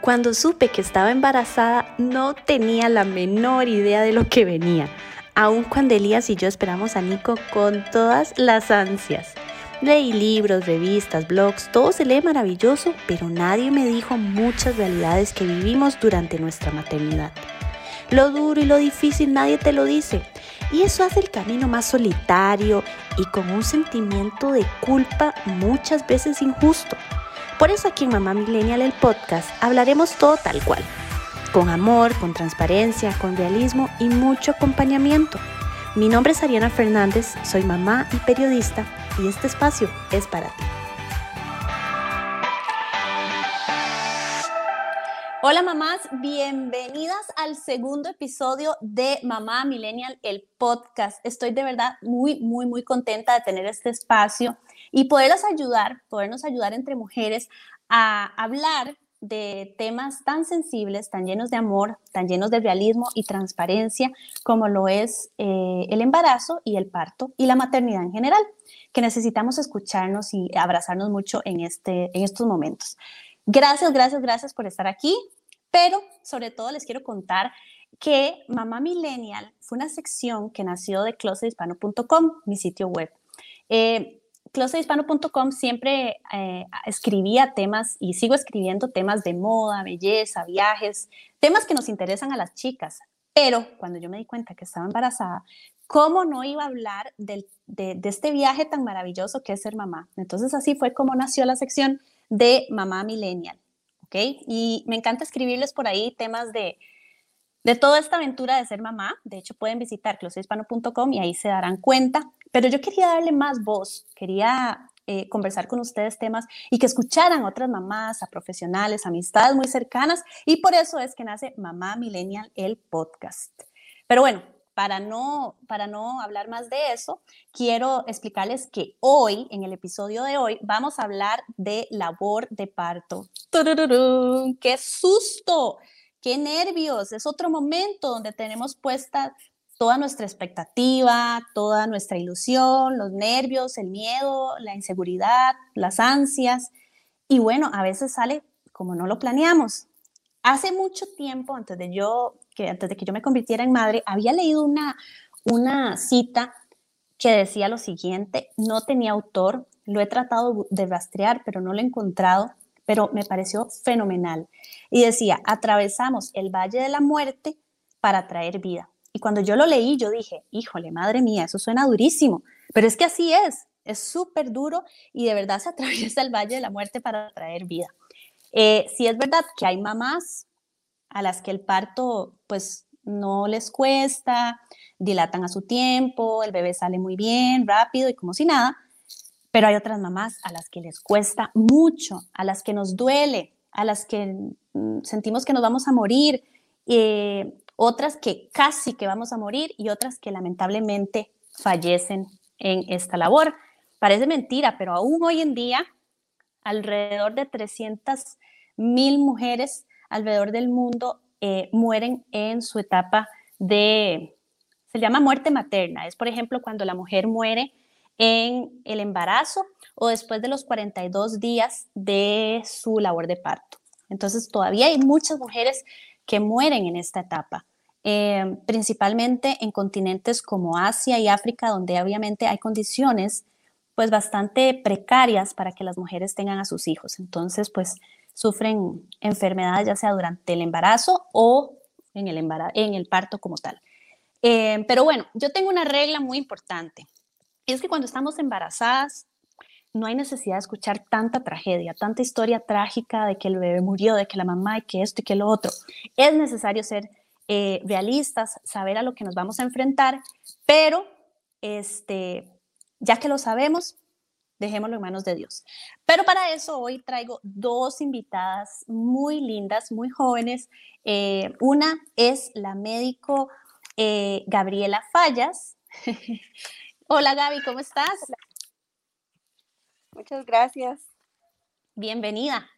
Cuando supe que estaba embarazada no tenía la menor idea de lo que venía, aun cuando Elías y yo esperamos a Nico con todas las ansias. Leí libros, revistas, blogs, todo se lee maravilloso, pero nadie me dijo muchas realidades que vivimos durante nuestra maternidad. Lo duro y lo difícil nadie te lo dice, y eso hace el camino más solitario y con un sentimiento de culpa muchas veces injusto. Por eso aquí en Mamá Millennial el podcast hablaremos todo tal cual, con amor, con transparencia, con realismo y mucho acompañamiento. Mi nombre es Ariana Fernández, soy mamá y periodista y este espacio es para ti. Hola mamás, bienvenidas al segundo episodio de Mamá Millennial, el podcast. Estoy de verdad muy, muy, muy contenta de tener este espacio y poderlas ayudar, podernos ayudar entre mujeres a hablar de temas tan sensibles, tan llenos de amor, tan llenos de realismo y transparencia como lo es eh, el embarazo y el parto y la maternidad en general, que necesitamos escucharnos y abrazarnos mucho en, este, en estos momentos. Gracias, gracias, gracias por estar aquí, pero sobre todo les quiero contar que Mamá Millennial fue una sección que nació de closethispano.com, mi sitio web. Eh, closethispano.com siempre eh, escribía temas y sigo escribiendo temas de moda, belleza, viajes, temas que nos interesan a las chicas. Pero cuando yo me di cuenta que estaba embarazada, ¿cómo no iba a hablar de, de, este viaje tan maravilloso que es ser mamá? Entonces así fue como nació la sección de Mamá Millennial. ¿Ok? Y me encanta escribirles por ahí temas de, de toda esta aventura de ser mamá. De hecho, pueden visitar closethispano.com y ahí se darán cuenta pero yo quería darle más voz, quería eh, conversar con ustedes temas y que escucharan otras mamás, a profesionales, amistades muy cercanas. Y por eso es que nace Mamá Millennial, el podcast. Pero bueno, para no, para no hablar más de eso, quiero explicarles que hoy, en el episodio de hoy, vamos a hablar de labor de parto. ¡Qué susto! ¡Qué nervios! Es otro momento donde tenemos puesta toda nuestra expectativa, toda nuestra ilusión, los nervios, el miedo, la inseguridad, las ansias. Y bueno, a veces sale como no lo planeamos. Hace mucho tiempo, antes de, yo, que, antes de que yo me convirtiera en madre, había leído una, una cita que decía lo siguiente, no tenía autor, lo he tratado de rastrear, pero no lo he encontrado, pero me pareció fenomenal. Y decía, atravesamos el valle de la muerte para traer vida. Y cuando yo lo leí, yo dije, híjole, madre mía, eso suena durísimo, pero es que así es, es súper duro y de verdad se atraviesa el valle de la muerte para traer vida. Eh, sí es verdad que hay mamás a las que el parto pues no les cuesta, dilatan a su tiempo, el bebé sale muy bien, rápido y como si nada, pero hay otras mamás a las que les cuesta mucho, a las que nos duele, a las que mm, sentimos que nos vamos a morir, eh, otras que casi que vamos a morir y otras que lamentablemente fallecen en esta labor. Parece mentira, pero aún hoy en día alrededor de 300 mil mujeres alrededor del mundo eh, mueren en su etapa de, se llama muerte materna. Es, por ejemplo, cuando la mujer muere en el embarazo o después de los 42 días de su labor de parto. Entonces, todavía hay muchas mujeres que mueren en esta etapa. Eh, principalmente en continentes como Asia y África, donde obviamente hay condiciones pues bastante precarias para que las mujeres tengan a sus hijos. Entonces, pues sufren enfermedades ya sea durante el embarazo o en el, en el parto como tal. Eh, pero bueno, yo tengo una regla muy importante. Es que cuando estamos embarazadas, no hay necesidad de escuchar tanta tragedia, tanta historia trágica de que el bebé murió, de que la mamá y que esto y que lo otro. Es necesario ser eh, realistas, saber a lo que nos vamos a enfrentar, pero este, ya que lo sabemos, dejémoslo en manos de Dios. Pero para eso hoy traigo dos invitadas muy lindas, muy jóvenes. Eh, una es la médico eh, Gabriela Fallas. Hola Gaby, ¿cómo estás? Muchas gracias. Bienvenida.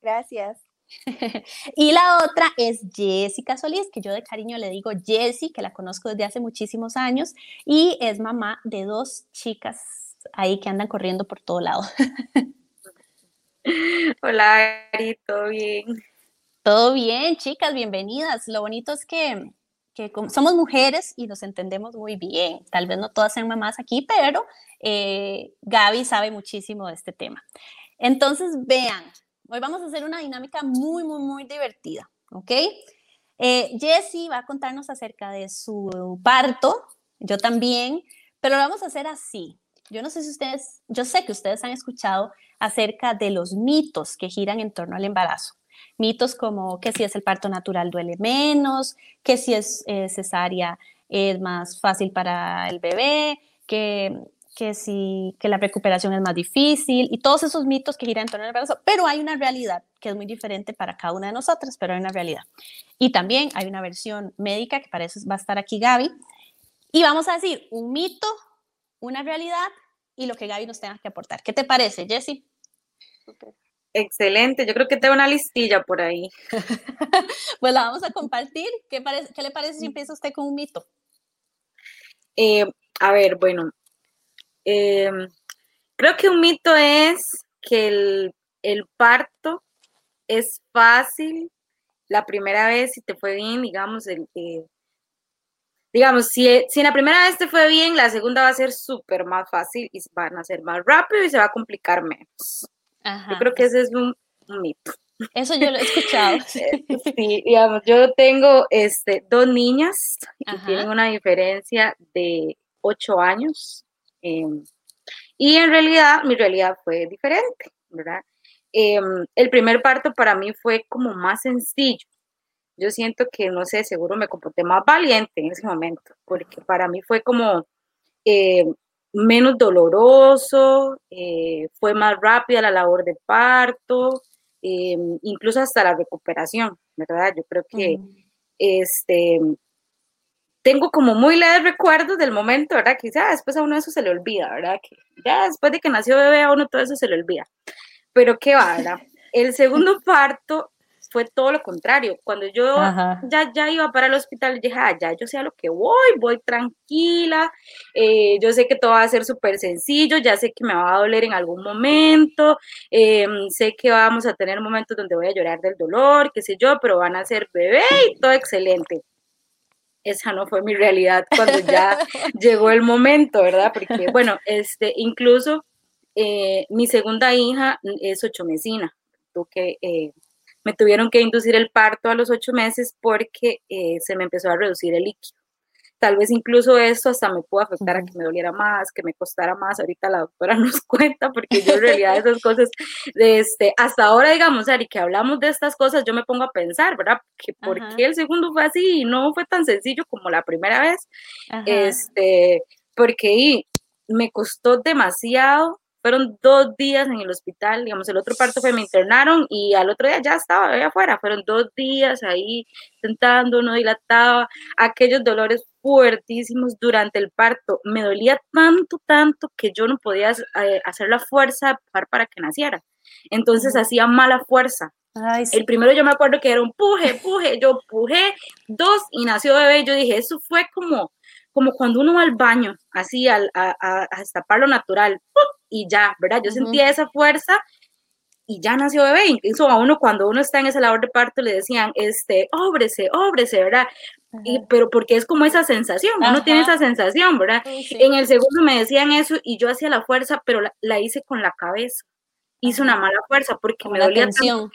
Gracias. y la otra es Jessica Solís, que yo de cariño le digo Jessie, que la conozco desde hace muchísimos años y es mamá de dos chicas ahí que andan corriendo por todo lado. Hola, Ari, ¿todo bien? Todo bien, chicas, bienvenidas. Lo bonito es que, que somos mujeres y nos entendemos muy bien. Tal vez no todas sean mamás aquí, pero eh, Gaby sabe muchísimo de este tema. Entonces, vean, hoy vamos a hacer una dinámica muy, muy, muy divertida, ¿ok? Eh, Jessie va a contarnos acerca de su parto, yo también, pero lo vamos a hacer así. Yo no sé si ustedes, yo sé que ustedes han escuchado acerca de los mitos que giran en torno al embarazo. Mitos como que si es el parto natural duele menos, que si es eh, cesárea es más fácil para el bebé, que, que si que la recuperación es más difícil y todos esos mitos que giran en torno al embarazo, pero hay una realidad que es muy diferente para cada una de nosotras, pero hay una realidad. Y también hay una versión médica que para eso va a estar aquí Gaby. Y vamos a decir un mito, una realidad y lo que Gaby nos tenga que aportar. ¿Qué te parece, Jessie? Excelente, yo creo que tengo una listilla por ahí. pues la vamos a compartir. ¿Qué, ¿Qué, le parece si empieza usted con un mito? Eh, a ver, bueno, em, creo que un mito es que el, el, parto es fácil la primera vez, si te fue bien, digamos, el, eh, digamos, si, si la primera vez te fue bien, la segunda va a ser súper más fácil y van a ser más rápido y se va a complicar menos. Yo creo que ese es un, mito. Eso yo lo he escuchado. sí, digamos, yo tengo este, dos niñas que tienen una diferencia de ocho años. Em, y en realidad, mi realidad fue diferente, ¿verdad? Em, el primer parto para mí fue como más sencillo. Yo siento que, no sé, seguro me comporté más valiente en ese momento, porque para mí fue como, eh, menos doloroso, eh, fue más rápida la labor de parto, eh, incluso hasta la recuperación, ¿verdad? Yo creo que este, tengo como muy leves recuerdos del momento, ¿verdad? Quizá después a uno eso se le olvida, ¿verdad? Que ya después de que nació bebé a uno todo eso se le olvida. Pero qué va, ¿verdad? El segundo parto fue todo lo contrario. Cuando yo ya, ya iba para el hospital, dije, ah, ya yo sé a lo que voy, voy tranquila, eh, yo sé que todo va a ser súper sencillo, ya sé que me va a doler en algún momento, em, sé que vamos a tener momentos donde voy a llorar del dolor, qué sé yo, pero van a ser bebé y todo excelente. Esa no fue mi realidad cuando ya llegó el momento, ¿verdad? Porque, bueno, este, incluso eh, mi segunda hija es ocho mesina, tú que eh, me tuvieron que inducir el parto a los ocho meses porque eh, se me empezó a reducir el líquido. Tal vez incluso esto hasta me pudo afectar a que me doliera más, que me costara más. Ahorita la doctora nos cuenta, porque yo en realidad esas cosas, este, hasta ahora, digamos, Ari, que hablamos de estas cosas, yo me pongo a pensar, ¿verdad? Que por qué el segundo fue así y no fue tan sencillo como la primera vez. Este, porque me costó demasiado fueron dos días en el hospital, digamos, el otro parto fue, me internaron y al otro día ya estaba ahí afuera, fueron dos días ahí sentando, no dilataba, aquellos dolores fuertísimos durante el parto, me dolía tanto, tanto que yo no podía eh, hacer la fuerza para que naciera, entonces hacía mala fuerza. El primero yo me acuerdo que era un puje, puje, yo pujé dos y nació bebé, yo dije, eso fue como, como cuando uno va al baño, así al, a, a, a destapar lo natural, y ya, ¿verdad? Yo sentía esa fuerza y ya nació bebé. Incluso a uno cuando uno está en esa labor de parto le decían, este, óbrese, óbrese, ¿verdad? Y, pero porque es como esa sensación, uno tiene esa sensación, ¿verdad? En el segundo me decían eso y yo hacía la fuerza, pero la, hice con la cabeza. Hice una mala fuerza porque me dolía tanto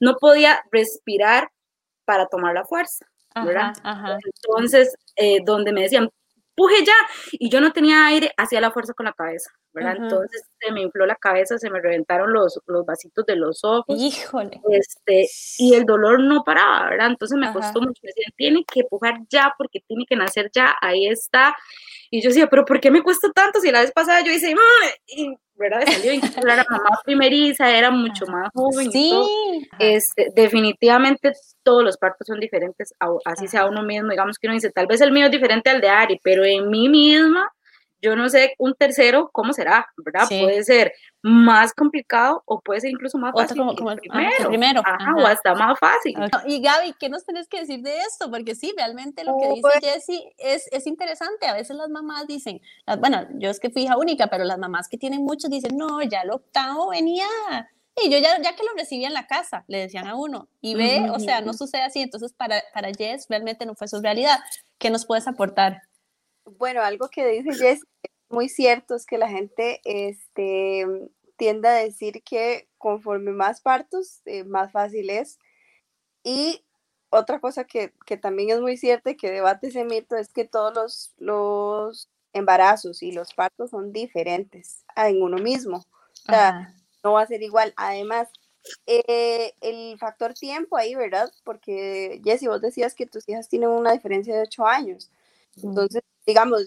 no podía respirar para tomar la fuerza. ¿verdad? Entonces, eh, donde me decían, puje ya, y yo no tenía aire, hacía la fuerza con la cabeza, ¿verdad? Entonces se me infló la cabeza, se me reventaron los, los vasitos de los ojos. Híjole. Este, y el dolor no paraba, ¿verdad? Entonces me costó mucho, me decían, tiene que pujar ya, porque tiene que nacer ya, ahí está. Y yo decía, pero ¿por qué me cuesta tanto? Si la vez pasada yo hice, y ¿verdad? Salió incluso era mamá primeriza, era mucho más joven. Sí. Este, definitivamente todos los partos son diferentes, así sea uno mismo, digamos que uno dice, tal vez el mío es diferente al de Ari, pero en mí misma yo no sé un tercero cómo será, ¿verdad? Puede ser más complicado o puede ser incluso más fácil. Como, el primero, o hasta más fácil. Y Gaby, ¿qué nos tenés que decir de esto? Porque sí, realmente lo que dice pues Jessie es, es interesante. A veces las mamás dicen, bueno, yo es que fui hija única, pero las mamás que tienen muchos dicen, no, ya el octavo venía Y yo ya, ya que lo recibía en la casa, le decían a uno, y ve, o sea, no sucede así, entonces para, para Jess realmente no fue su realidad. ¿Qué nos puedes aportar? Bueno, algo que dice Jess muy cierto es que la gente este, tiende a decir que conforme más partos, eh, más fácil es. Y otra cosa que, también es muy cierta y que debate ese mito es que todos los, los embarazos y los partos son diferentes en uno mismo. O sea, no va a ser igual. Además, eh, el factor tiempo ahí, ¿verdad? Porque, Jessy, vos decías que tus hijas tienen una diferencia de ocho años. Entonces, digamos,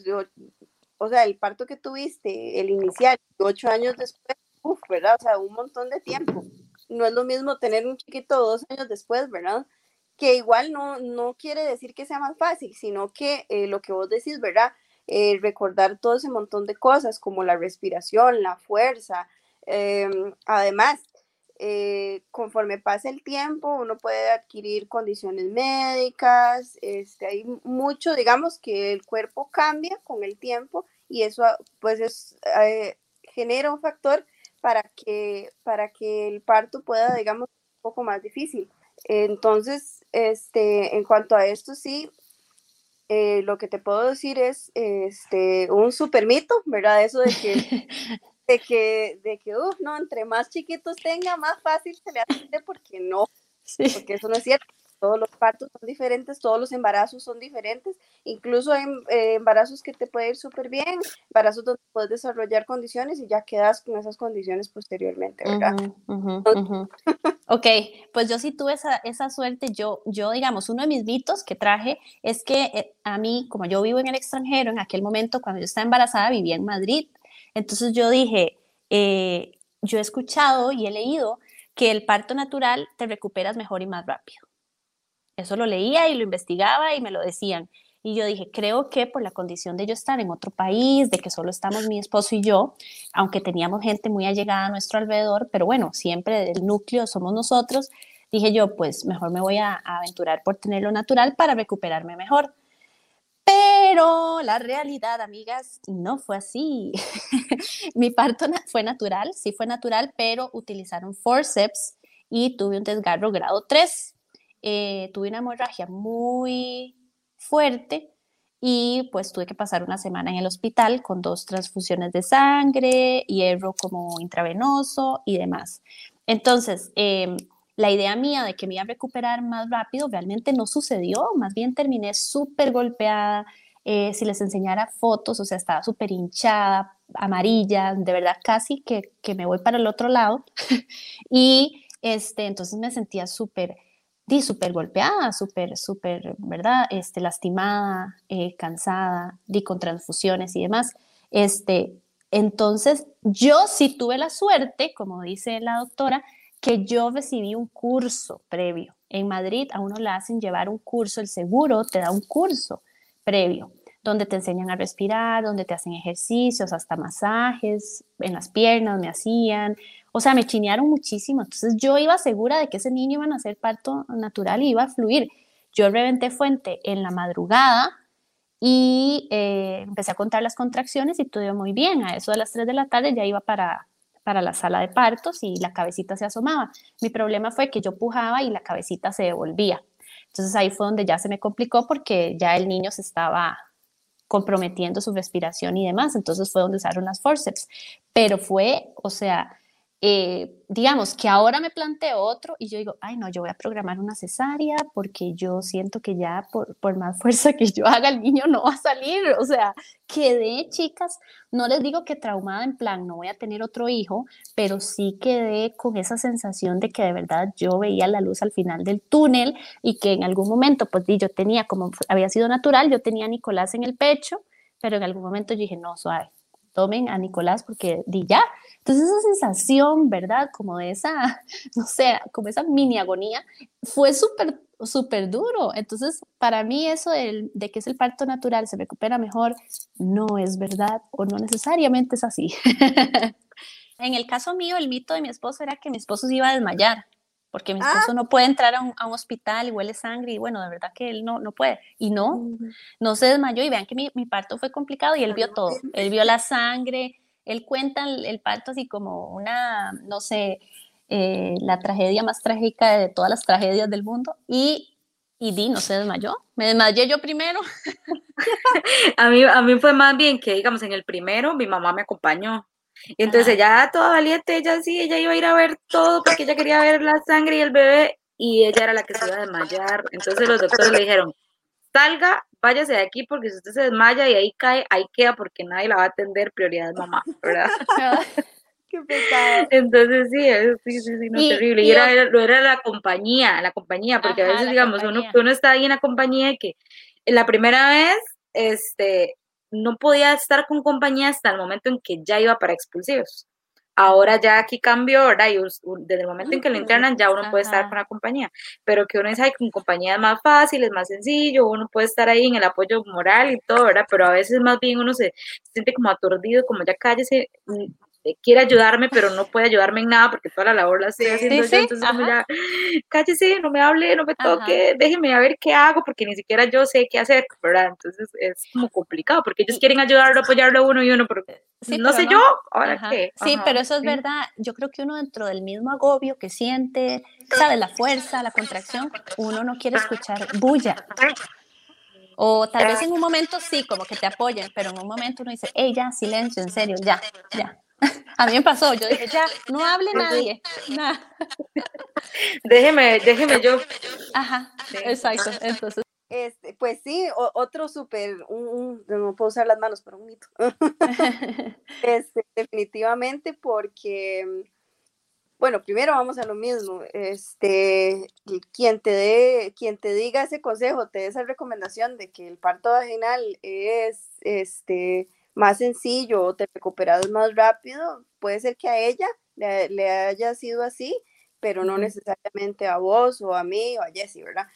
o sea, el parto que tuviste, el inicial, ocho años después, uff, ¿verdad? O sea, un montón de tiempo. No es lo mismo tener un chiquito dos años después, ¿verdad? Que igual no, no quiere decir que sea más fácil, sino que eh, lo que vos decís, ¿verdad? Eh, recordar todo ese montón de cosas como la respiración, la fuerza. Em, además, eh, conforme pasa el tiempo, uno puede adquirir condiciones médicas, este, hay mucho, digamos que el cuerpo cambia con el tiempo y eso ah, pues es, eh, genera un factor para que, para que el parto pueda, digamos, un poco más difícil. Entonces, este, en cuanto a esto, sí, eh, lo que te puedo decir es este, un super mito, ¿verdad? Eso de que de que, de que, uff, no, entre más chiquitos tenga, más fácil se le hace, porque no, porque eso no es cierto. Todos los partos son diferentes, todos los embarazos son diferentes, incluso hay eh, embarazos que te puede ir súper bien, embarazos donde puedes desarrollar condiciones y ya quedas con esas condiciones posteriormente, ¿verdad? ok, pues yo sí tuve esa, esa, suerte, yo, yo, digamos, uno de mis mitos que traje es que eh, a mí, como yo vivo en el extranjero, en aquel momento cuando yo estaba embarazada, vivía en Madrid, entonces yo dije, eh, yo he escuchado y he leído que el parto natural te recuperas mejor y más rápido. Eso lo leía y lo investigaba y me lo decían. Y yo dije, creo que por la condición de yo estar en otro país, de que solo estamos mi esposo y yo, aunque teníamos gente muy allegada a nuestro alrededor, pero bueno, siempre el núcleo somos nosotros, dije yo, pues mejor me voy a, a aventurar por tenerlo natural para recuperarme mejor. Pero la realidad, amigas, no fue así. Mi parto fue natural, sí fue natural, pero utilizaron forceps y tuve un desgarro grado 3. Eh, tuve una hemorragia muy fuerte y pues tuve que pasar una semana en el hospital con dos transfusiones de sangre, hierro como intravenoso y demás. Entonces, eh, la idea mía de que me iba a recuperar más rápido realmente no sucedió, más bien terminé súper golpeada. Eh, si les enseñara fotos, o sea, estaba súper hinchada, amarilla, de verdad casi que, que, me voy para el otro lado. y este, entonces me sentía súper, di, súper golpeada, súper, súper, ¿verdad? Este, lastimada, eh, cansada, di con transfusiones y demás. Este, entonces, yo sí tuve la suerte, como dice la doctora, que yo recibí un curso previo. En Madrid a uno le hacen llevar un curso, el seguro te da un curso previo, donde te enseñan a respirar, donde te hacen ejercicios, hasta masajes en las piernas me hacían. O sea, me chinearon muchísimo. Entonces yo iba segura de que ese niño iba a nacer parto natural y iba a fluir. Yo reventé fuente en la madrugada y eh, empecé a contar las contracciones y todo muy bien. A eso de las 3 de la tarde ya iba para, para la sala de partos y la cabecita se asomaba. Mi problema fue que yo pujaba y la cabecita se devolvía. Entonces ahí fue donde ya se me complicó porque ya el niño se estaba comprometiendo su respiración y demás. Entonces fue donde usaron las forceps. Pero fue, o sea, eh, digamos que ahora me planteo otro y yo digo, ay no, yo voy a programar una cesárea porque yo siento que ya por, por, más fuerza que yo haga el niño no va a salir, o sea, quedé chicas, no les digo que traumada en plan, no voy a tener otro hijo, pero sí quedé con esa sensación de que de verdad yo veía la luz al final del túnel y que en algún momento, pues yo tenía, como había sido natural, yo tenía a Nicolás en el pecho, pero en algún momento yo dije, no, suave, tomen a Nicolás porque di ya. Entonces esa sensación, ¿verdad? Como de esa, no sé, como esa mini agonía, fue súper, súper duro. Entonces, para mí eso de, que es el parto natural, se recupera mejor, no es verdad o no necesariamente es así. en el caso mío, el mito de mi esposo era que mi esposo se iba a desmayar porque mi esposo ah. no puede entrar a un, hospital y huele sangre y bueno, de verdad que él no, no puede. Y no, no se desmayó y vean que mi, parto fue complicado y él vio todo. Él vio la sangre, él cuenta el, parto así como una, no sé, eh, la tragedia más trágica de todas las tragedias del mundo, y, y Di no se desmayó. Me desmayé yo primero. a, mí, a mí fue más bien que, digamos, en el primero mi mamá me acompañó. Y entonces ella toda valiente, ella sí, ella iba a ir a ver todo porque ella quería ver la sangre y el bebé y ella era la que se iba a desmayar. Entonces los doctores le dijeron, salga, váyase de aquí porque si usted se desmaya y ahí cae, ahí queda porque nadie la va a atender, prioridad mamá, ¿verdad? Qué pecado. Entonces sí, sí, sí, sí, no, terrible. Y, era, era, la compañía, la compañía, porque a veces, digamos, uno, uno está ahí en la compañía y que la primera vez, este, no podía estar con compañía hasta el momento en que ya iba para expulsivos. Ahora ya aquí cambió, ¿verdad? Y desde el momento en que lo internan ya uno puede estar con la compañía, pero que uno es ahí con compañía más fácil, es más sencillo, uno puede estar ahí en el apoyo moral y todo, ¿verdad? Pero a veces más bien uno se, siente como atordido, como ya cállese, mm, quiere ayudarme, pero no puede ayudarme en nada porque toda la labor la estoy haciendo yo, entonces como ya, cállese, no me hable, no me toque, déjeme a ver qué hago, porque ni siquiera yo sé qué hacer, ¿verdad? Entonces es como complicado, porque ellos quieren ayudarlo, apoyarlo a uno y uno, pero no sé yo, ahora qué. Sí, pero eso es verdad, yo creo que uno dentro del mismo agobio que siente, sabe, la fuerza, la contracción, uno no quiere escuchar bulla. O tal vez en un momento sí, como que te apoyen, pero en un momento uno dice, hey, ya, silencio, en serio, ya, ya. A mí me pasó, yo dije, ya, no hable nadie. Déjeme, déjeme yo. Ajá, exacto. Entonces. Este, pues sí, otro súper, no puedo usar las manos, pero un mito. este, definitivamente porque, bueno, primero vamos a lo mismo. Este, quien te dé, quien te diga ese consejo, te dé esa recomendación de que el parto vaginal es, este, más sencillo o te recuperas más rápido, puede ser que a ella le, haya sido así, pero no necesariamente a vos o a mí o a Jessie, ¿verdad?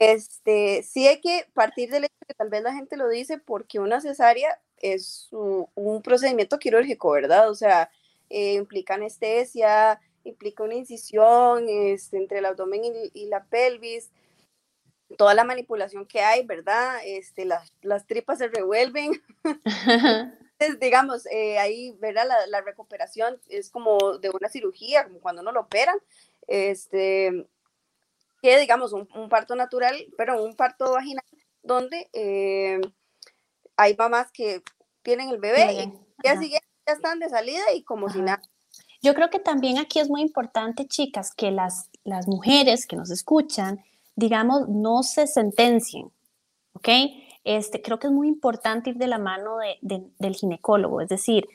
Este, sí hay que partir del hecho que tal vez la gente lo dice porque una cesárea es un, procedimiento quirúrgico, ¿verdad? O sea, eh, implica anestesia, implica una incisión este, entre el abdomen y la pelvis, toda la manipulación que hay, ¿verdad? Este, las, las tripas se revuelven. Entonces, digamos, eh, ahí, ¿verdad? La, la, recuperación es como de una cirugía, como cuando uno lo operan. Este, que digamos, un, parto natural, pero un parto vaginal, donde eh, hay mamás que tienen el bebé y ya, siguen, ya están de salida y como si nada. Yo creo que también aquí es muy importante, chicas, que las, las mujeres que nos escuchan, digamos, no se sentencien, ¿ok? Este, creo que es muy importante ir de la mano del ginecólogo, es decir,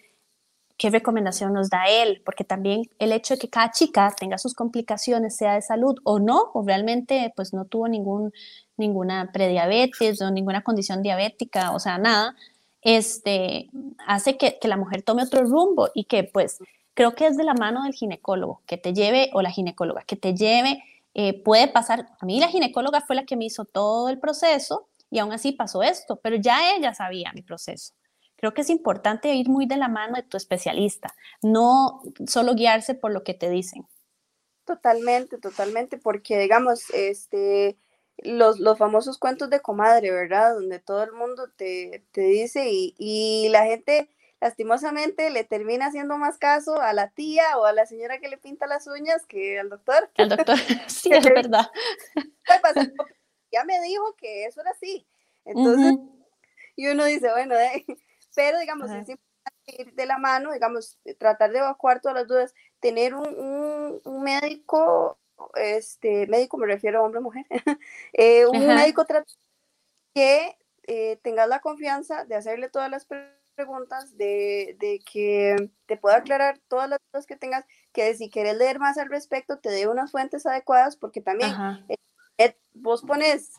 qué recomendación nos da él, porque también el hecho de que cada chica tenga sus complicaciones, sea de salud o no, o realmente pues no tuvo ningún, ninguna prediabetes o ninguna condición diabética, o sea, nada, este, hace que, que la mujer tome otro rumbo y que pues creo que es de la mano del ginecólogo, que te lleve, o la ginecóloga, que te lleve eh, puede pasar, a mí la ginecóloga fue la que me hizo todo el proceso y aún así pasó esto, pero ya ella sabía mi proceso. Creo que es importante ir muy de la mano de tu especialista, no solo guiarse por lo que te dicen. Totalmente, totalmente, porque digamos, este, los, los famosos cuentos de comadre, ¿verdad? Donde todo el mundo te, te dice y, y la gente lastimosamente le termina haciendo más caso a la tía o a la señora que le pinta las uñas que al doctor. Al doctor, sí, es verdad. ya me dijo que eso era así. Entonces, y uno dice, bueno, pero digamos, es importante ir de la mano, digamos, tratar de evacuar todas las dudas, tener un, un, médico, este, médico me refiero a hombre o mujer, eh, un médico que eh, tengas la confianza de hacerle todas las preguntas preguntas, de, de, que te pueda aclarar todas las dudas que tengas, que si quieres leer más al respecto, te dé unas fuentes adecuadas, porque también eh, vos pones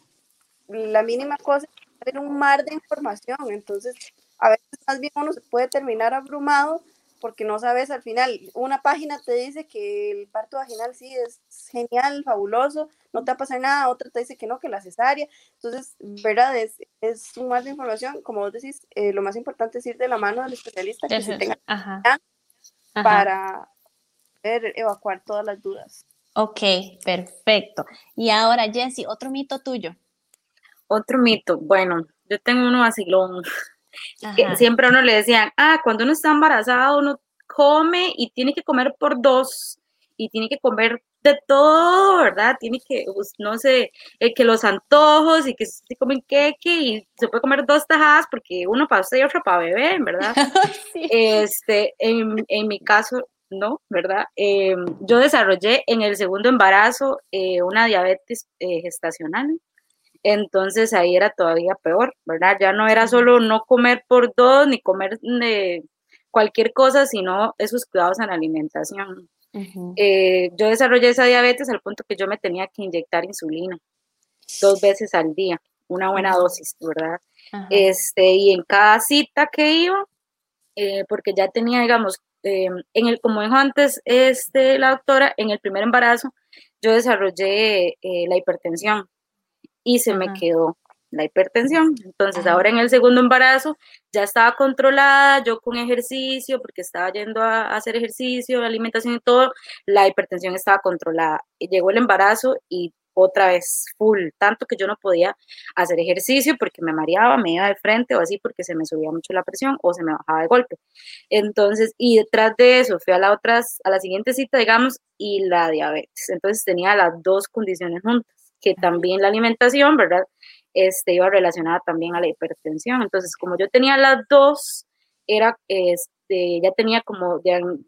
la mínima cosa, en un mar de información, entonces a veces más bien uno se puede terminar abrumado porque no sabes al final, una página te dice que el parto vaginal sí es genial, fabuloso, no te va a pasar nada, otra te dice que no, que la cesárea. Entonces, verdad, es, es un mar de información, como vos decís, eh, lo más importante es ir de la mano del especialista que se tenga para poder evacuar todas las dudas. Ok, perfecto. Y ahora, Jessy, otro mito tuyo. Otro mito, bueno, yo tengo uno vacilón siempre a uno le decían, ah, cuando uno está embarazado, uno come y tiene que comer por dos. y tiene que comer de todo, ¿verdad? Tiene que, pues, no sé, eh, que los antojos y que se comen queque y se puede comer dos tajadas porque uno para usted y otro para beber, ¿verdad? Este, en, en, mi caso, no, ¿verdad? Em, yo desarrollé en el segundo embarazo eh, una diabetes eh, gestacional. Entonces ahí era todavía peor, ¿verdad? Ya no era solo no comer por dos ni comer de cualquier cosa, sino esos cuidados en la alimentación. Eh, yo desarrollé esa diabetes al punto que yo me tenía que inyectar insulina dos veces al día, una buena dosis, ¿verdad? Este, y en cada cita que iba, eh, porque ya tenía, digamos, eh, en el, como dijo antes este, la doctora, en el primer embarazo yo desarrollé la hipertensión y se me quedó la hipertensión. Entonces, ahora en el segundo embarazo ya estaba controlada, yo con ejercicio, porque estaba yendo a, hacer ejercicio, la alimentación y todo, la hipertensión estaba controlada. llegó el embarazo y otra vez full, tanto que yo no podía hacer ejercicio porque me mareaba, me iba de frente o así porque se me subía mucho la presión o se me bajaba de golpe. Entonces, y detrás de eso fui a la otras, a la siguiente cita, digamos, y la diabetes. Entonces tenía las dos condiciones juntas, que también la alimentación, ¿verdad? este, iba relacionada también a la hipertensión. Entonces, como yo tenía las dos, era, este, ya tenía como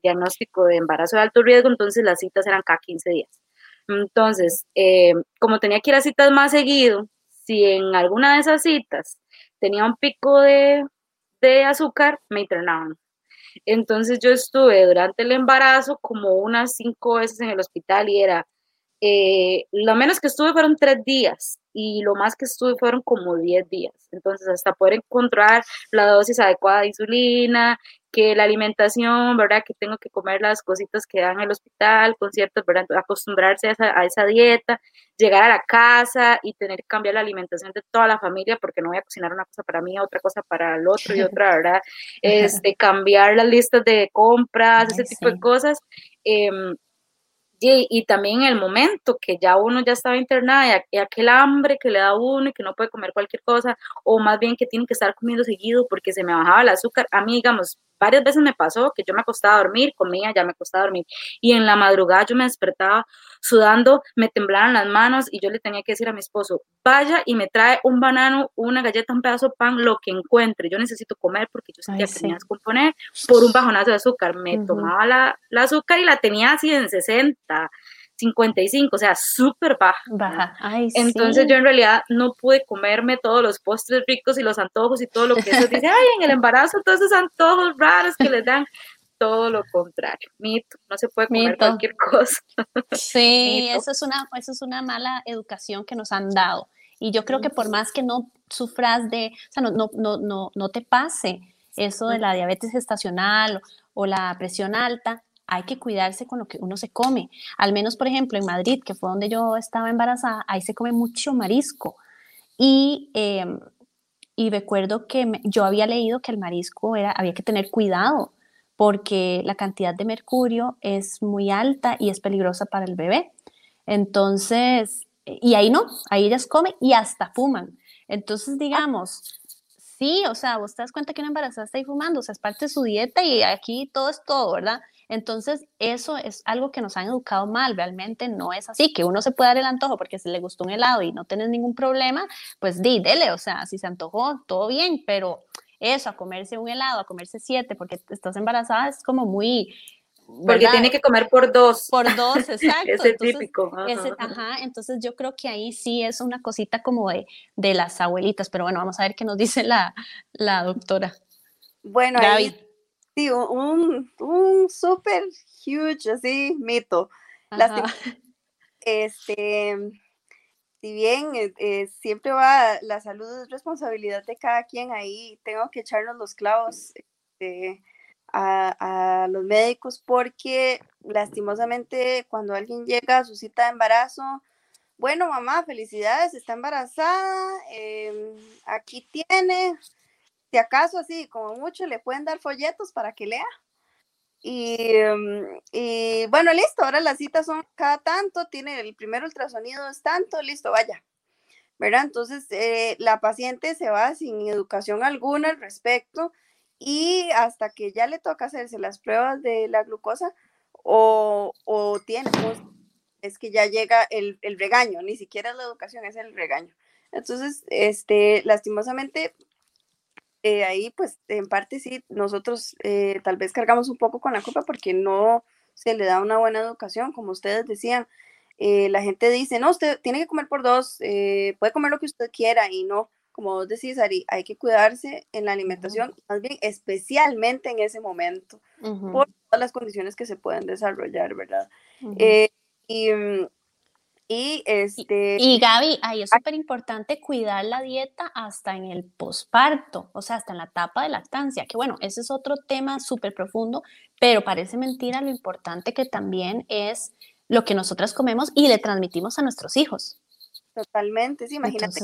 diagnóstico de embarazo de alto riesgo, entonces las citas eran cada 15 días. Entonces, eh, como tenía que ir a citas más seguido, si en alguna de esas citas tenía un pico de, de azúcar, me internaban. Entonces yo estuve durante el embarazo como unas cinco veces en el hospital y era eh, lo menos que estuve fueron tres días y lo más que estuve fueron como diez días. Entonces, hasta poder encontrar la dosis adecuada de insulina, que la alimentación, ¿verdad? Que tengo que comer las cositas que dan en el hospital, con ciertos, ¿verdad? Acostumbrarse a esa, a esa, dieta, llegar a la casa y tener que cambiar la alimentación de toda la familia, porque no voy a cocinar una cosa para mí, otra cosa para el otro y otra, ¿verdad? Este, cambiar las listas de compras, ese tipo de cosas. Eh, y, también el momento que ya uno ya estaba internada y, aquel hambre que le da uno y que no puede comer cualquier cosa, o más bien que tiene que estar comiendo seguido porque se me bajaba el azúcar. A mí, digamos, varias veces me pasó que yo me acostaba a dormir, comía, ya me acostaba a dormir, y en la madrugada yo me despertaba sudando, me temblaban las manos y yo le tenía que decir a mi esposo, vaya y me trae un banano, una galleta, un pedazo de pan, lo que encuentre, yo necesito comer porque yo sentía que tenía que descomponer por un bajonazo de azúcar, me tomaba la, la azúcar y la tenía así en 60, 55, o sea, súper baja. Baja. Entonces yo en realidad no pude comerme todos los postres ricos y los antojos y todo lo que eso dice, ay, en el embarazo todos esos antojos raros que les dan. Todo lo contrario, mito, no se puede comer cualquier cosa. Sí, eso es, una, eso es una mala educación que nos han dado. Y yo creo que por más que no sufras de, o sea, no, no, no, no, no te pase eso de la diabetes gestacional o la presión alta, hay que cuidarse con lo que uno se come. Al menos, por ejemplo, en Madrid, que fue donde yo estaba embarazada, ahí se come mucho marisco. Y, em, y recuerdo que yo había leído que el marisco era, había que tener cuidado porque la cantidad de mercurio es muy alta y es peligrosa para el bebé. Entonces, y ahí no, ahí ellas comen y hasta fuman. Entonces, digamos, sí, o sea, vos te das cuenta que una embarazada está ahí fumando, o sea, es parte de su dieta y aquí todo es todo, ¿verdad? Entonces, eso es algo que nos han educado mal, realmente no es así, que uno se puede dar el antojo porque si le gustó un helado y no tienes ningún problema, pues di, dele, o sea, si se antojó, todo bien, pero eso, a comerse un helado, a comerse siete porque estás embarazada es como muy... Porque tiene que comer por dos. Por dos, exacto. ese típico. Ajá. entonces yo creo que ahí sí es una cosita como de, de las abuelitas, pero bueno, vamos a ver qué nos dice la, la doctora. Bueno, ahí sí, un, un súper huge, así, mito. Este, si bien eh, eh, siempre va, la salud es responsabilidad de cada quien, ahí tengo que echarnos los clavos este, a, a, los médicos porque lastimosamente cuando alguien llega a su cita de embarazo, bueno, mamá, felicidades, está embarazada, em, aquí tiene, si acaso así, como mucho, le pueden dar folletos para que lea. Y, mm, y, bueno, listo, ahora las citas son cada tanto, tiene el primer ultrasonido es tanto, listo, vaya. ¿Verdad? Entonces, eh, la paciente se va sin educación alguna al respecto y hasta que ya le toca hacerse las pruebas de la glucosa o, o tiene, es que ya llega el, el, regaño, ni siquiera la educación, es el regaño. Entonces, este, lastimosamente, eh, ahí pues en parte sí, nosotros eh, tal vez cargamos un poco con la culpa porque no se le da una buena educación, como ustedes decían. Eh, la gente dice, no, usted tiene que comer por dos, puede comer lo que usted quiera y no, como vos decís, Ari, hay que cuidarse en la alimentación, más bien especialmente en ese momento, por todas las condiciones que se pueden desarrollar, ¿verdad? y, mm, y, este... Y, Gaby, ahí es súper importante cuidar la dieta hasta en el posparto, o sea, hasta en la etapa de lactancia, que bueno, ese es otro tema súper profundo, pero parece mentira lo importante que también es lo que nosotras comemos y le transmitimos a nuestros hijos. Totalmente, sí, imagínate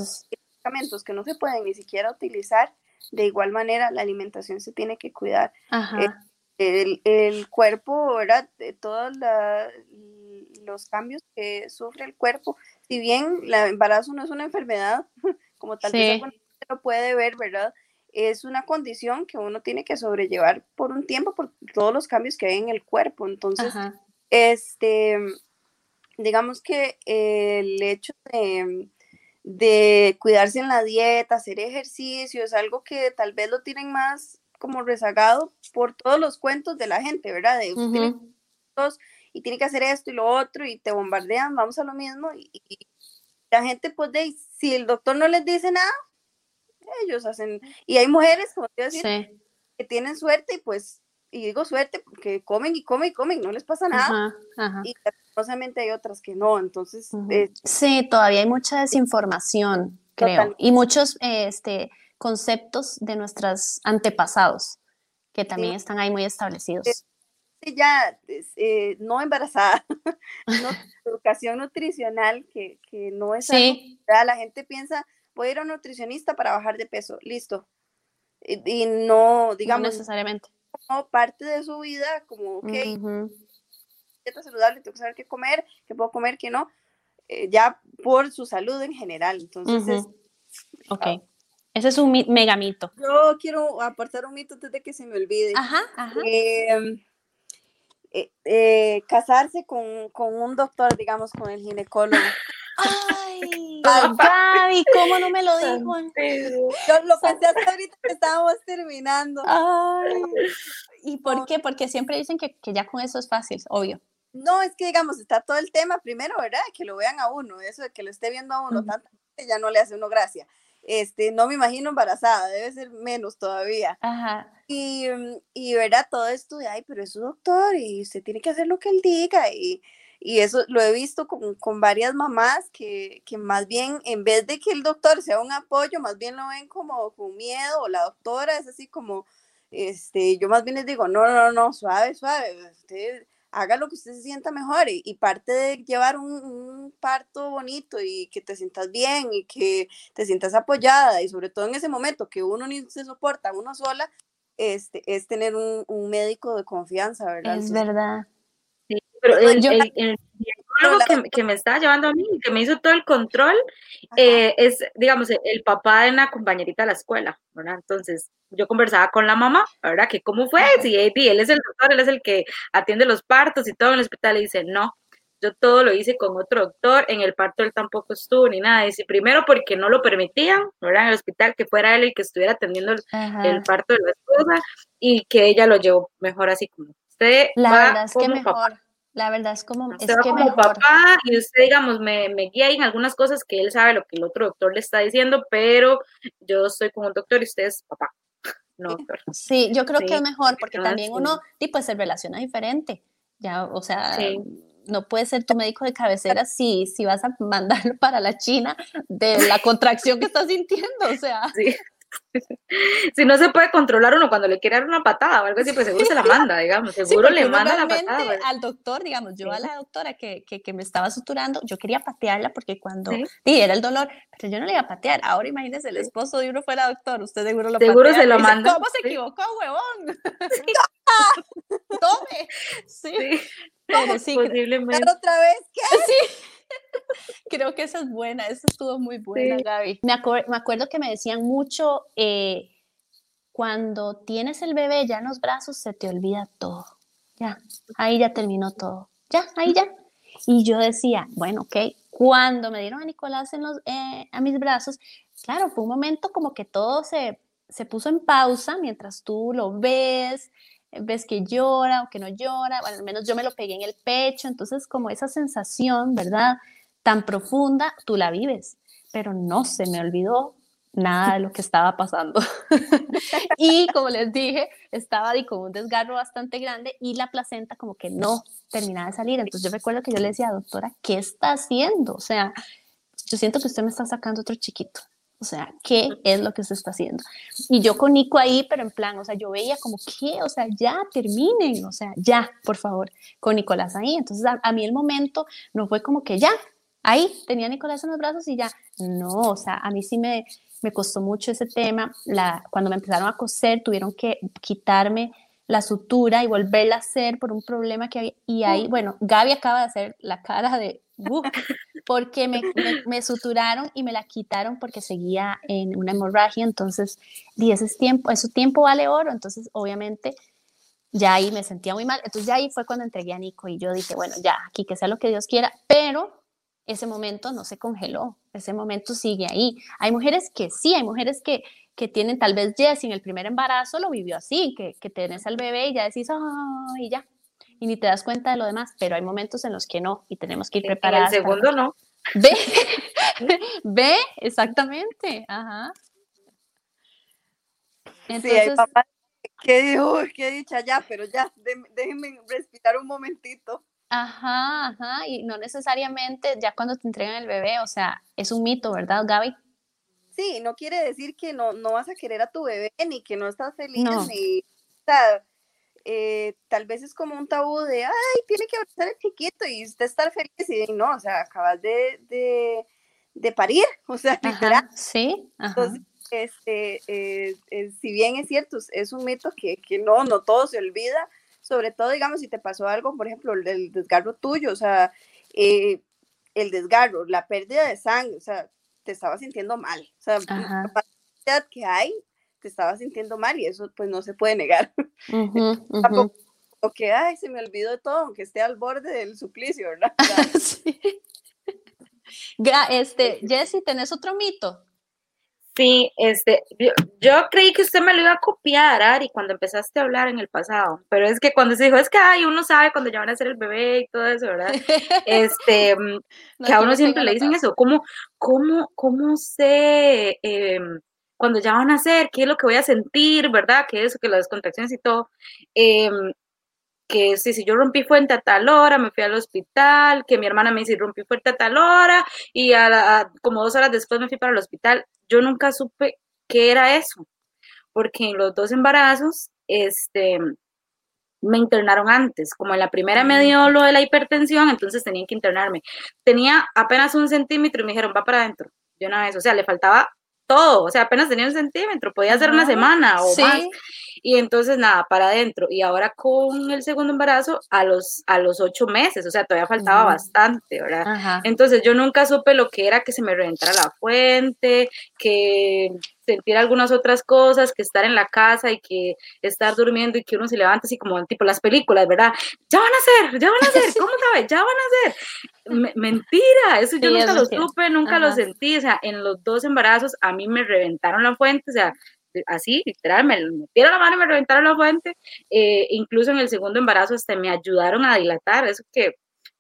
medicamentos que no se pueden ni siquiera utilizar, de igual manera la alimentación se tiene que cuidar. Eh, el, el, cuerpo, ¿verdad? Todos los cambios que sufre el cuerpo. Si bien el embarazo no es una enfermedad, como tal vez uno lo puede ver, ¿verdad? Es una condición que uno tiene que sobrellevar por un tiempo por todos los cambios que hay en el cuerpo. Entonces, este, digamos que el hecho de, de cuidarse en la dieta, hacer ejercicio, es algo que tal vez lo tienen más como rezagado por todos los cuentos de la gente, ¿verdad? De, y tiene que hacer esto y lo otro y te bombardean, vamos a lo mismo y, la gente pues de, si el doctor no les dice nada, ellos hacen, y hay mujeres, como te decir, que tienen suerte y pues, y digo suerte porque comen y comen y comen, no les pasa nada, y lastimosamente hay otras que no, entonces... Eh, sí, todavía hay mucha desinformación, creo, y muchos este, conceptos de nuestros antepasados que también están ahí muy establecidos ya eh, no embarazada, educación nutricional que, no es sí. la gente piensa, voy a ir a un nutricionista para bajar de peso, listo. Y, no, digamos, no necesariamente. Como parte de su vida, como, ok, dieta saludable, tengo que saber qué comer, qué puedo comer, qué no, eh, ya por su salud en general. Entonces, ok. Ese es un mega mito. Yo quiero aportar un mito antes de que se me olvide. Ajá, ajá. Em, eh, eh, casarse con, un doctor, digamos, con el ginecólogo. Ay, Gaby, ¿cómo no me lo dijo? Yo lo pensé hasta ahorita que estábamos terminando. Ay. ¿Y por qué? Porque siempre dicen que, ya con eso es fácil, obvio. No, es que digamos, está todo el tema primero, ¿verdad? Que lo vean a uno, eso de que lo esté viendo a uno, gente ya no le hace uno gracia. Este, no me imagino embarazada, debe ser menos todavía. Ajá. Y, mm, y verá todo esto de, ay, pero es su doctor y usted tiene que hacer lo que él diga. Y, y eso lo he visto con, con varias mamás que, que, más bien, en vez de que el doctor sea un apoyo, más bien lo ven como con miedo, o la doctora es así como, este, yo más bien les digo, no, no, no, suave, suave, usted haga lo que usted se sienta mejor y, parte de llevar un, parto bonito y que te sientas bien y que te sientas apoyada y sobre todo en ese momento que uno ni se soporta uno sola, este, es tener un, médico de confianza, ¿verdad? Es verdad. Sí, pero yo, que, que, me estaba llevando a mí, que me hizo todo el control, eh, es, digamos, el papá de una compañerita de la escuela, ¿verdad? Entonces, yo conversaba con la mamá, ¿verdad? Que cómo fue, si él es el doctor, él es el que atiende los partos y todo en el hospital, y dice, no, yo todo lo hice con otro doctor, en el parto él tampoco estuvo ni nada, dice, primero porque no lo permitían, ¿verdad? En el hospital, que fuera él el que estuviera atendiendo el, parto de la esposa, y que ella lo llevó mejor así como usted. La verdad es que mejor. La verdad es como, es que como papá y usted, digamos, me, me guía en algunas cosas que él sabe lo que el otro doctor le está diciendo, pero yo estoy como un doctor y usted es papá. No, Sí, yo creo que es mejor porque también uno, tipo, se relaciona diferente. Ya, o sea, no puede ser tu médico de cabecera si, si vas a mandarlo para la China de la contracción que estás sintiendo, o sea. Si no se puede controlar uno cuando le quiere dar una patada o algo así, pues seguro se la manda, digamos, seguro le manda la patada. Pues. Al doctor, digamos, yo a la doctora que, que, que, me estaba suturando, yo quería patearla porque cuando ¿Sí? era el dolor, pero yo no le iba a patear. Ahora imagínese, el esposo de uno fuera doctor, usted seguro lo Seguro se lo manda. ¿Cómo se equivocó, huevón? Tome. Sí. Sí, Posiblemente. otra vez? ¿Qué? Sí. Creo que esa es buena, esa estuvo muy buena, Gaby. Me, me, acuerdo que me decían mucho, eh, cuando tienes el bebé ya en los brazos se te olvida todo. ya, ahí ya terminó todo, ya, ahí ya. Y yo decía, bueno, ok, cuando me dieron a Nicolás en los, eh, a mis brazos, claro, fue un momento como que todo se, se puso en pausa mientras tú lo ves, ves que llora o que no llora, bueno, al menos yo me lo pegué en el pecho, entonces como esa sensación, ¿verdad? Tan profunda, tú la vives, pero no se me olvidó nada de lo que estaba pasando. y como les dije, estaba ahí con un desgarro bastante grande y la placenta como que no terminaba de salir. Entonces yo recuerdo que yo le decía, doctora, ¿qué está haciendo? O sea, yo siento que usted me está sacando otro chiquito. O sea, ¿qué es lo que se está haciendo? Y yo con Nico ahí, pero en plan, o sea, yo veía como, ¿qué? O sea, ya terminen, o sea, ya, por favor, con Nicolás ahí. Entonces, a, a mí el momento no fue como que ya, ahí tenía a Nicolás en los brazos y ya, no, o sea, a mí sí me, me costó mucho ese tema. La, cuando me empezaron a coser, tuvieron que quitarme la sutura y volverla a hacer por un problema que había. Y ahí, bueno, Gaby acaba de hacer la cara de, porque me, me, suturaron y me la quitaron porque seguía en una hemorragia. Entonces, y ese tiempo, ese tiempo vale oro. Entonces, obviamente, ya ahí me sentía muy mal. Entonces, ya ahí fue cuando entregué a Nico y yo dije, bueno, ya, aquí que sea lo que Dios quiera, pero ese momento no se congeló, ese momento sigue ahí. Hay mujeres que sí, hay mujeres que, que tienen, tal vez Jess en el primer embarazo lo vivió así, que, que tenés al bebé y ya decís, ay, ya, y ni te das cuenta de lo demás, pero hay momentos en los que no, y tenemos que ir preparados. En el segundo no. Ve, ve, exactamente, ajá. Entonces, sí, hay papás que, uy, qué dicha ya, pero ya, déjenme respirar un momentito. Ajá, ajá, y no necesariamente ya cuando te entregan el bebé, o sea, es un mito, ¿verdad, Gaby? Sí, no quiere decir que no, no vas a querer a tu bebé, ni que no estás feliz, ni, o sea, eh, tal vez es como un tabú de, ay, tiene que ser el chiquito y usted estar feliz, y no, o sea, acabas de, de, parir, o sea, literal. Sí, Entonces, este, eh, eh, si bien es cierto, es un mito que, que no, no todo se olvida, sobre todo, digamos, si te pasó algo, por ejemplo, el, desgarro tuyo, o sea, eh, el desgarro, la pérdida de sangre, o sea, te estaba sintiendo mal, o sea, la capacidad que hay, te estaba sintiendo mal y eso pues no se puede negar. O que, ay, se me olvidó de todo, aunque esté al borde del suplicio, ¿verdad? sí. Este, Jessy, ¿tenés otro mito? Sí, este, yo, creí que usted me lo iba a copiar, Ari, cuando empezaste a hablar en el pasado, pero es que cuando se dijo, es que, ay, uno sabe cuando ya van a ser el bebé y todo eso, ¿verdad? Este, mm, que a uno siempre le dicen eso, ¿cómo, cómo, cómo sé em, cuando ya van a ser, qué es lo que voy a sentir, ¿verdad? Que eso, que las contracciones y todo. Em, que si, si yo rompí fuente a tal hora, me fui al hospital, que mi hermana me dice rompí fuerte a tal hora y a, como dos horas después me fui para el hospital. Yo nunca supe qué era eso, porque en los dos embarazos, este, me internaron antes, como en la primera me dio lo de la hipertensión, entonces tenían que internarme. Tenía apenas un centímetro y me dijeron, va para adentro, de una vez, o sea, le faltaba todo, o sea, apenas tenía un centímetro, podía ser una semana o más. Y entonces nada, para adentro. Y ahora con el segundo embarazo a los, a los ocho meses, o sea, todavía faltaba bastante, ¿verdad? Entonces yo nunca supe lo que era que se me reventara la fuente, que sentir algunas otras cosas, que estar en la casa y que estar durmiendo y que uno se levanta así como tipo las películas, ¿verdad? Ya van a ser, ya van a ser, ¿cómo sabes? Ya van a ser. mentira, eso yo nunca lo supe, nunca lo sentí, o sea, en los dos embarazos a mí me reventaron la fuente, o sea, así, literal, me metieron la mano y me reventaron la fuente, eh, incluso en el segundo embarazo hasta me ayudaron a dilatar, eso que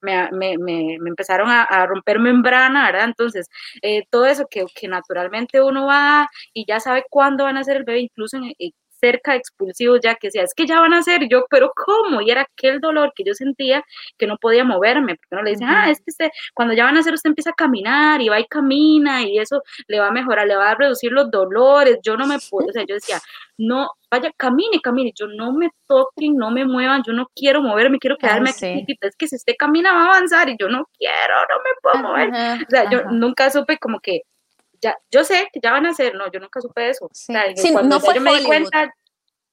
me, me, me, empezaron a, a, romper membrana, ¿verdad? Entonces, eh, todo eso que, que, naturalmente uno va y ya sabe cuándo van a ser el bebé, incluso en, cerca expulsivos ya que decía, es que ya van a ser yo, pero ¿cómo? Y era aquel dolor que yo sentía que no podía moverme, porque no le dicen, ah, es que usted, cuando ya van a ser usted empieza a caminar y va y camina y eso le va a mejorar, le va a reducir los dolores, yo no me puedo, o sea, yo decía, no, vaya, camine, camine, yo no me toquen, no me muevan, yo no quiero moverme, quiero quedarme aquí, es que si usted camina va a avanzar y yo no quiero, no me puedo mover, o sea, yo nunca supe como que ya, yo sé que ya van a ser, no, yo nunca supe eso. Sí. no fue yo me di cuenta,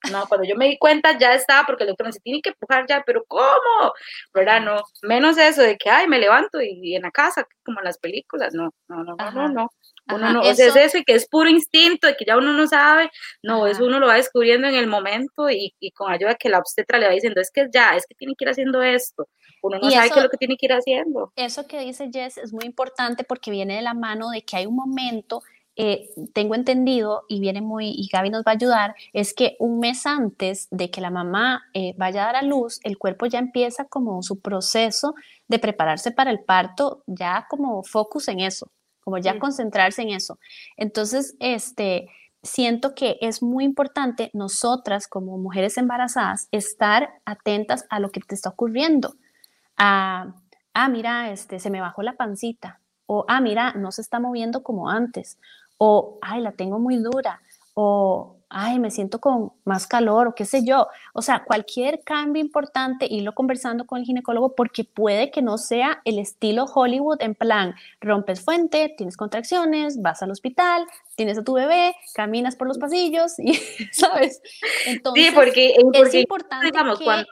No, cuando yo me di cuenta ya estaba, porque el doctor me dice, tiene que empujar ya, pero ¿cómo? ¿Verdad? No, menos eso de que, ay, me levanto y, en la casa, como en las películas, no, no, no, no, no. Uno no, eso, es eso y que es puro instinto, de que ya uno no sabe, no, eso uno lo va descubriendo en el momento y, y, con ayuda que la obstetra le va diciendo, es que ya, es que tiene que ir haciendo esto, uno no sabe qué es lo que tiene que ir haciendo. Eso que dice Jess es muy importante porque viene de la mano de que hay un momento eh, tengo entendido y viene muy, y Gaby nos va a ayudar, es que un mes antes de que la mamá eh, vaya a dar a luz, el cuerpo ya empieza como su proceso de prepararse para el parto, ya como focus en eso, como ya concentrarse en eso. Entonces, este, siento que es muy importante nosotras como mujeres embarazadas estar atentas a lo que te está ocurriendo. A, ah, mira, este, se me bajó la pancita. O, ah, mira, no se está moviendo como antes o, ay, la tengo muy dura, o, ay, me siento con más calor, o qué sé yo. O sea, cualquier cambio importante, irlo conversando con el ginecólogo, porque puede que no sea el estilo Hollywood, en plan, rompes fuente, tienes contracciones, vas al hospital, tienes a tu bebé, caminas por los pasillos, y, ¿sabes? Entonces, sí, porque, es importante digamos, cuando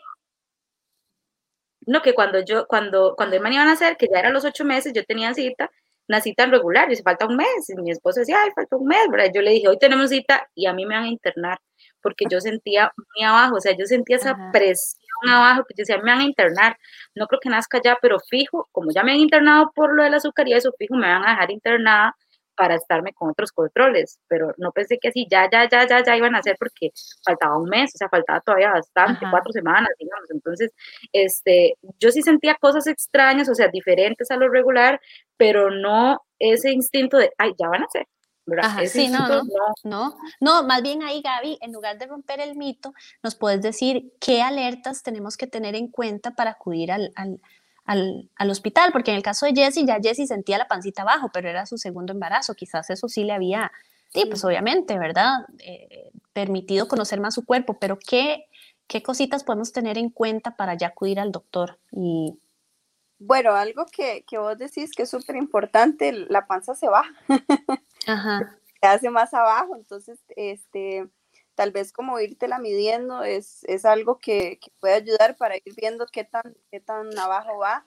no, que cuando yo, cuando, cuando Emma iba a nacer, que ya eran los ocho meses, yo tenía cita, una cita regular, y se falta un mes, y mi esposo decía, ay, falta un mes, ¿verdad? Yo le dije, hoy tenemos cita, y a mí me van a internar, porque yo sentía muy abajo, o sea, yo sentía esa presión abajo, que yo decía, me van a internar, no creo que nazca ya, pero fijo, como ya me han internado por lo del azúcar y eso, fijo, me van a dejar internada, para estarme con otros controles, pero no pensé que así ya, ya, ya, ya, ya iban a hacer porque faltaba un mes, o sea, faltaba todavía bastante, cuatro semanas, digamos. Entonces, este, yo sí sentía cosas extrañas, o sea, diferentes a lo regular, pero no ese instinto de, ay, ya van a ser. Ajá, sí, no, no, no, no, más bien ahí Gaby, en lugar de romper el mito, nos puedes decir qué alertas tenemos que tener en cuenta para acudir al, al al, hospital, porque en el caso de Jessie, ya Jessie sentía la pancita abajo, pero era su segundo embarazo, quizás eso sí le había, sí, pues obviamente, ¿verdad? Eh, permitido conocer más su cuerpo, pero ¿qué, ¿qué cositas podemos tener en cuenta para ya acudir al doctor? Y... Bueno, algo que, que vos decís que es súper importante, la panza se baja. Ajá. Se hace más abajo, entonces, este, tal vez como la midiendo es, es algo que, puede ayudar para ir viendo qué tan, qué tan abajo va.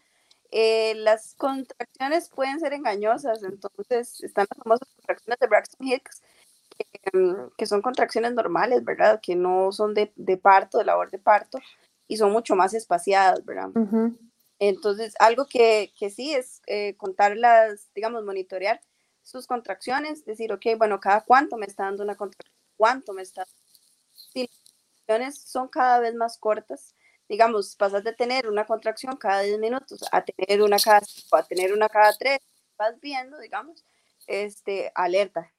Eh, las contracciones pueden ser engañosas, entonces están las famosas contracciones de Braxton Hicks, mm, que, son contracciones normales, ¿verdad? Que no son de, de, parto, de labor de parto, y son mucho más espaciadas, ¿verdad? Entonces, algo que, que sí es eh, contarlas, digamos, monitorear sus contracciones, decir, ok, bueno, cada cuánto me está dando una contracción, cuánto me está son cada vez más cortas, digamos, pasas de tener una contracción cada 10 minutos a tener una cada a tener una cada 3, vas viendo, digamos, este, alerta.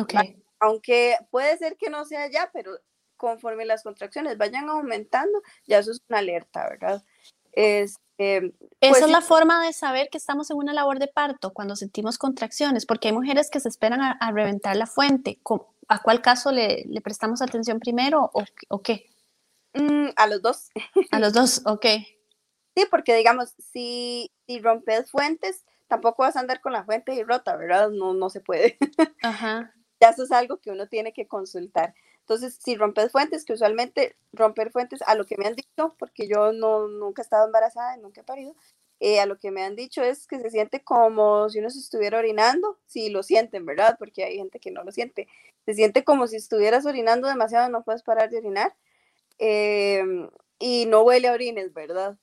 Okay. Aunque puede ser que no sea ya, pero conforme las contracciones vayan aumentando, ya eso es una alerta, ¿verdad? Este, Esa pues es la forma de saber que estamos en una labor de parto, cuando sentimos contracciones, porque hay mujeres que se esperan a, reventar la fuente. ¿A cuál caso le, prestamos atención primero o, qué? Mm, a los dos. A los dos, ok. Sí, porque digamos, si, si rompes fuentes, tampoco vas a andar con la fuente y rota, ¿verdad? No, no se puede. Ajá. Ya eso es algo que uno tiene que consultar. Entonces, si rompes fuentes, que usualmente romper fuentes, a lo que me han dicho, porque yo no, nunca he estado embarazada y nunca he parido, eh, a lo que me han dicho es que se siente como si uno se estuviera orinando, si lo sienten, ¿verdad? Porque hay gente que no lo siente. Se siente como si estuvieras orinando demasiado, no puedes parar de orinar. Em, y no huele a orines, ¿verdad?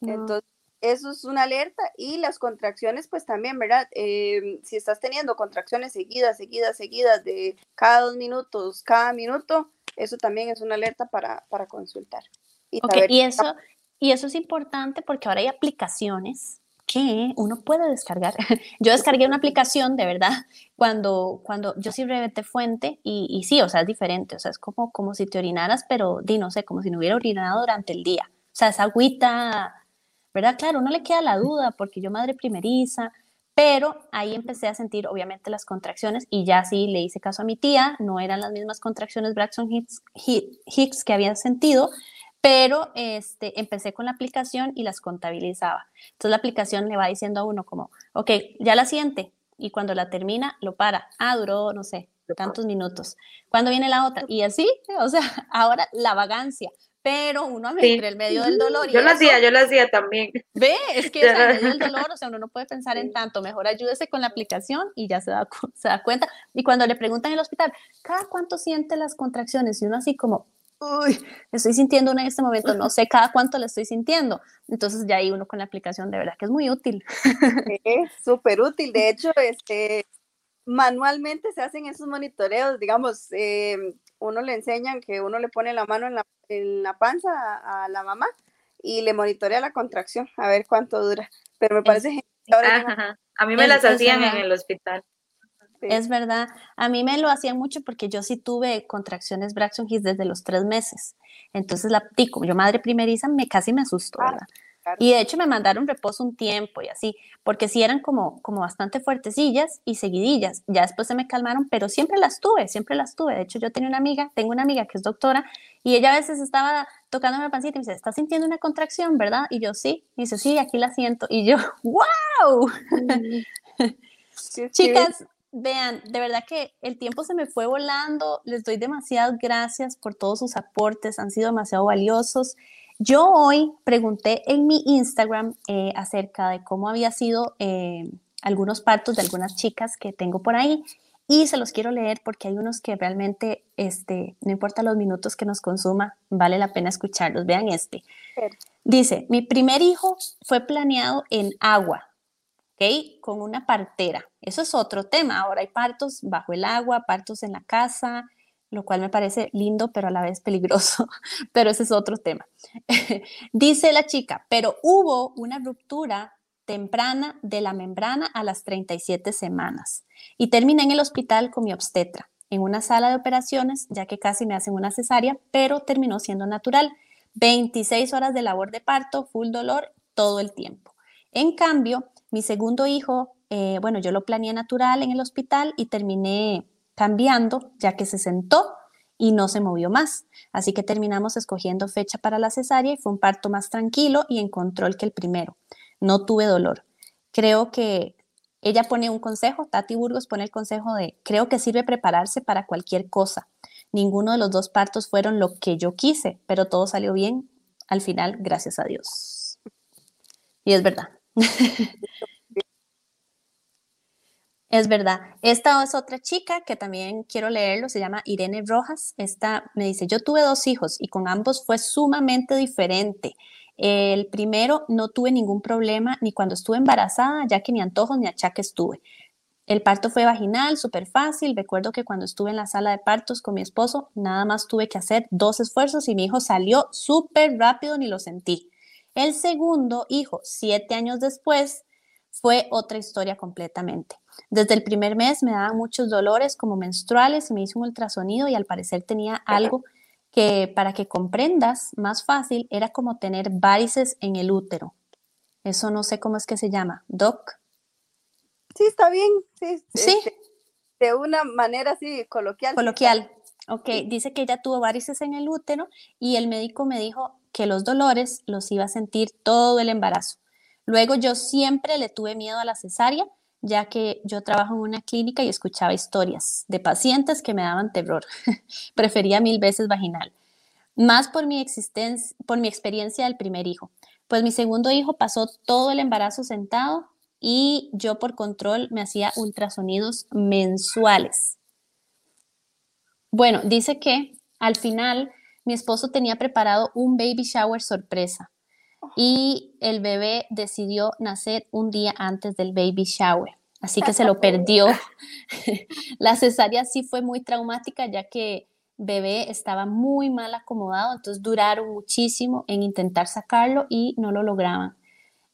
Entonces, eso es una alerta y las contracciones, pues también, ¿verdad? Em, si estás teniendo contracciones seguidas, seguidas, seguidas de cada dos minutos, cada minuto, eso también es una alerta para, para consultar. Y, y eso, y eso es importante porque ahora hay aplicaciones que uno puede descargar. Yo descargué una aplicación, de verdad, cuando, cuando yo sí reventé fuente y, y, sí, o sea, es diferente, o sea, es como, como si te orinaras, pero di, no sé, como si no hubiera orinado durante el día. O sea, esa agüita, ¿verdad? Claro, no le queda la duda porque yo madre primeriza, pero ahí empecé a sentir obviamente las contracciones y ya sí le hice caso a mi tía, no eran las mismas contracciones Braxton Hicks que había sentido, pero este, empecé con la aplicación y las contabilizaba. Entonces la aplicación le va diciendo a uno como, ok, ya la siente y cuando la termina lo para. Ah, duró, no sé, tantos minutos. ¿Cuándo viene la otra? Y así, o sea, ahora la vagancia pero uno entre el medio del dolor. Y yo lo hacía, yo lo hacía también. Ve, es que en medio del dolor, o sea, uno no puede pensar en tanto, mejor ayúdese con la aplicación y ya se da, se da cuenta. Y cuando le preguntan en el hospital, ¿cada cuánto siente las contracciones? Y uno así como, uy, estoy sintiendo una en este momento, no sé cada cuánto le estoy sintiendo. Entonces ya ahí uno con la aplicación de verdad que es muy útil. Es súper útil. De hecho, este, manualmente se hacen esos monitoreos, digamos, eh, uno le enseñan que uno le pone la mano en la, en la panza a, la mamá y le monitorea la contracción, a ver cuánto dura. Pero me parece genial. A mí me las hacían en el hospital. Es verdad. A mí me lo hacían mucho porque yo sí tuve contracciones Braxton Hicks desde los tres meses. Entonces, la, tico, yo madre primeriza, me casi me asustó, ah. Y de hecho me mandaron reposo un tiempo y así, porque sí eran como, como bastante fuertecillas y seguidillas. Ya después se me calmaron, pero siempre las tuve, siempre las tuve. De hecho, yo tenía una amiga, tengo una amiga que es doctora, y ella a veces estaba tocando la pancita y me dice, ¿estás sintiendo una contracción, verdad? Y yo, sí. Y dice, sí, aquí la siento. Y yo, ¡wow! Chicas, vean, de verdad que el tiempo se me fue volando. Les doy demasiadas gracias por todos sus aportes, han sido demasiado valiosos. Yo hoy pregunté en mi Instagram eh, acerca de cómo había sido eh, algunos partos de algunas chicas que tengo por ahí y se los quiero leer porque hay unos que realmente, este, no importa los minutos que nos consuma, vale la pena escucharlos. Vean este. Dice, mi primer hijo fue planeado en agua, ¿ok? Con una partera. Eso es otro tema. Ahora hay partos bajo el agua, partos en la casa, lo cual me parece lindo, pero a la vez peligroso, pero ese es otro tema. Dice la chica, pero hubo una ruptura temprana de la membrana a las 37 semanas y terminé en el hospital con mi obstetra, en una sala de operaciones, ya que casi me hacen una cesárea, pero terminó siendo natural. 26 horas de labor de parto, full dolor, todo el tiempo. En cambio, mi segundo hijo, eh, bueno, yo lo planeé natural en el hospital y terminé cambiando, ya que se sentó y no se movió más. Así que terminamos escogiendo fecha para la cesárea y fue un parto más tranquilo y en control que el primero. No tuve dolor. Creo que ella pone un consejo, Tati Burgos pone el consejo de, creo que sirve prepararse para cualquier cosa. Ninguno de los dos partos fueron lo que yo quise, pero todo salió bien al final, gracias a Dios. Y es verdad. Es verdad. Esta es otra chica que también quiero leerlo, se llama Irene Rojas. Esta me dice, yo tuve dos hijos y con ambos fue sumamente diferente. El primero no tuve ningún problema ni cuando estuve embarazada, ya que ni antojos ni achaques tuve. El parto fue vaginal, súper fácil. Recuerdo que cuando estuve en la sala de partos con mi esposo, nada más tuve que hacer dos esfuerzos y mi hijo salió súper rápido, ni lo sentí. El segundo hijo, siete años después, fue otra historia completamente. Desde el primer mes me daban muchos dolores como menstruales y me hice un ultrasonido y al parecer tenía algo que para que comprendas más fácil era como tener varices en el útero. Eso no sé cómo es que se llama, doc. Sí, está bien. Sí. Este, de una manera así coloquial. Coloquial. Ok, dice que ella tuvo varices en el útero y el médico me dijo que los dolores los iba a sentir todo el embarazo. Luego yo siempre le tuve miedo a la cesárea ya que yo trabajo en una clínica y escuchaba historias de pacientes que me daban terror. Prefería mil veces vaginal. Más por mi, existencia, por mi experiencia del primer hijo. Pues mi segundo hijo pasó todo el embarazo sentado y yo por control me hacía ultrasonidos mensuales. Bueno, dice que al final mi esposo tenía preparado un baby shower sorpresa y el bebé decidió nacer un día antes del baby shower, así que se lo perdió. la cesárea sí fue muy traumática ya que bebé estaba muy mal acomodado, entonces duraron muchísimo en intentar sacarlo y no lo lograban.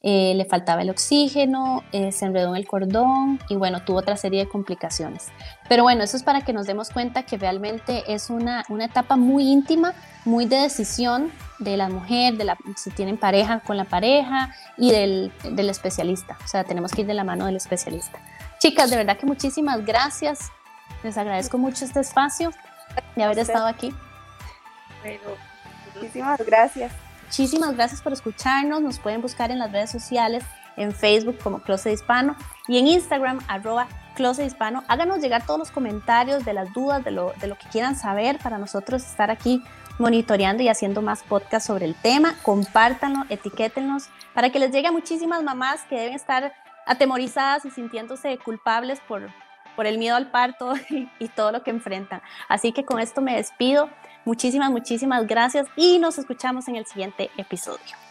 Eh, le faltaba el oxígeno, eh, se enredó en el cordón y bueno, tuvo otra serie de complicaciones. Pero bueno, eso es para que nos demos cuenta que realmente es una, una etapa muy íntima, muy de decisión de la mujer, de la, si tienen pareja con la pareja y del, del especialista. O sea, tenemos que ir de la mano del especialista. Chicas, de verdad que muchísimas gracias. Les agradezco mucho este espacio de haber estado aquí. muchísimas gracias. Muchísimas gracias por escucharnos. Nos pueden buscar en las redes sociales en Facebook como Closet Hispano y en Instagram arroba Closet Hispano. Háganos llegar todos los comentarios de las dudas, de lo, de lo que quieran saber para nosotros estar aquí monitoreando y haciendo más podcasts sobre el tema. Compártanlo, etiquétenos para que les llegue a muchísimas mamás que deben estar atemorizadas y sintiéndose culpables por, por el miedo al parto y, y todo lo que enfrentan. Así que con esto me despido. Muchísimas, muchísimas gracias y nos escuchamos en el siguiente episodio.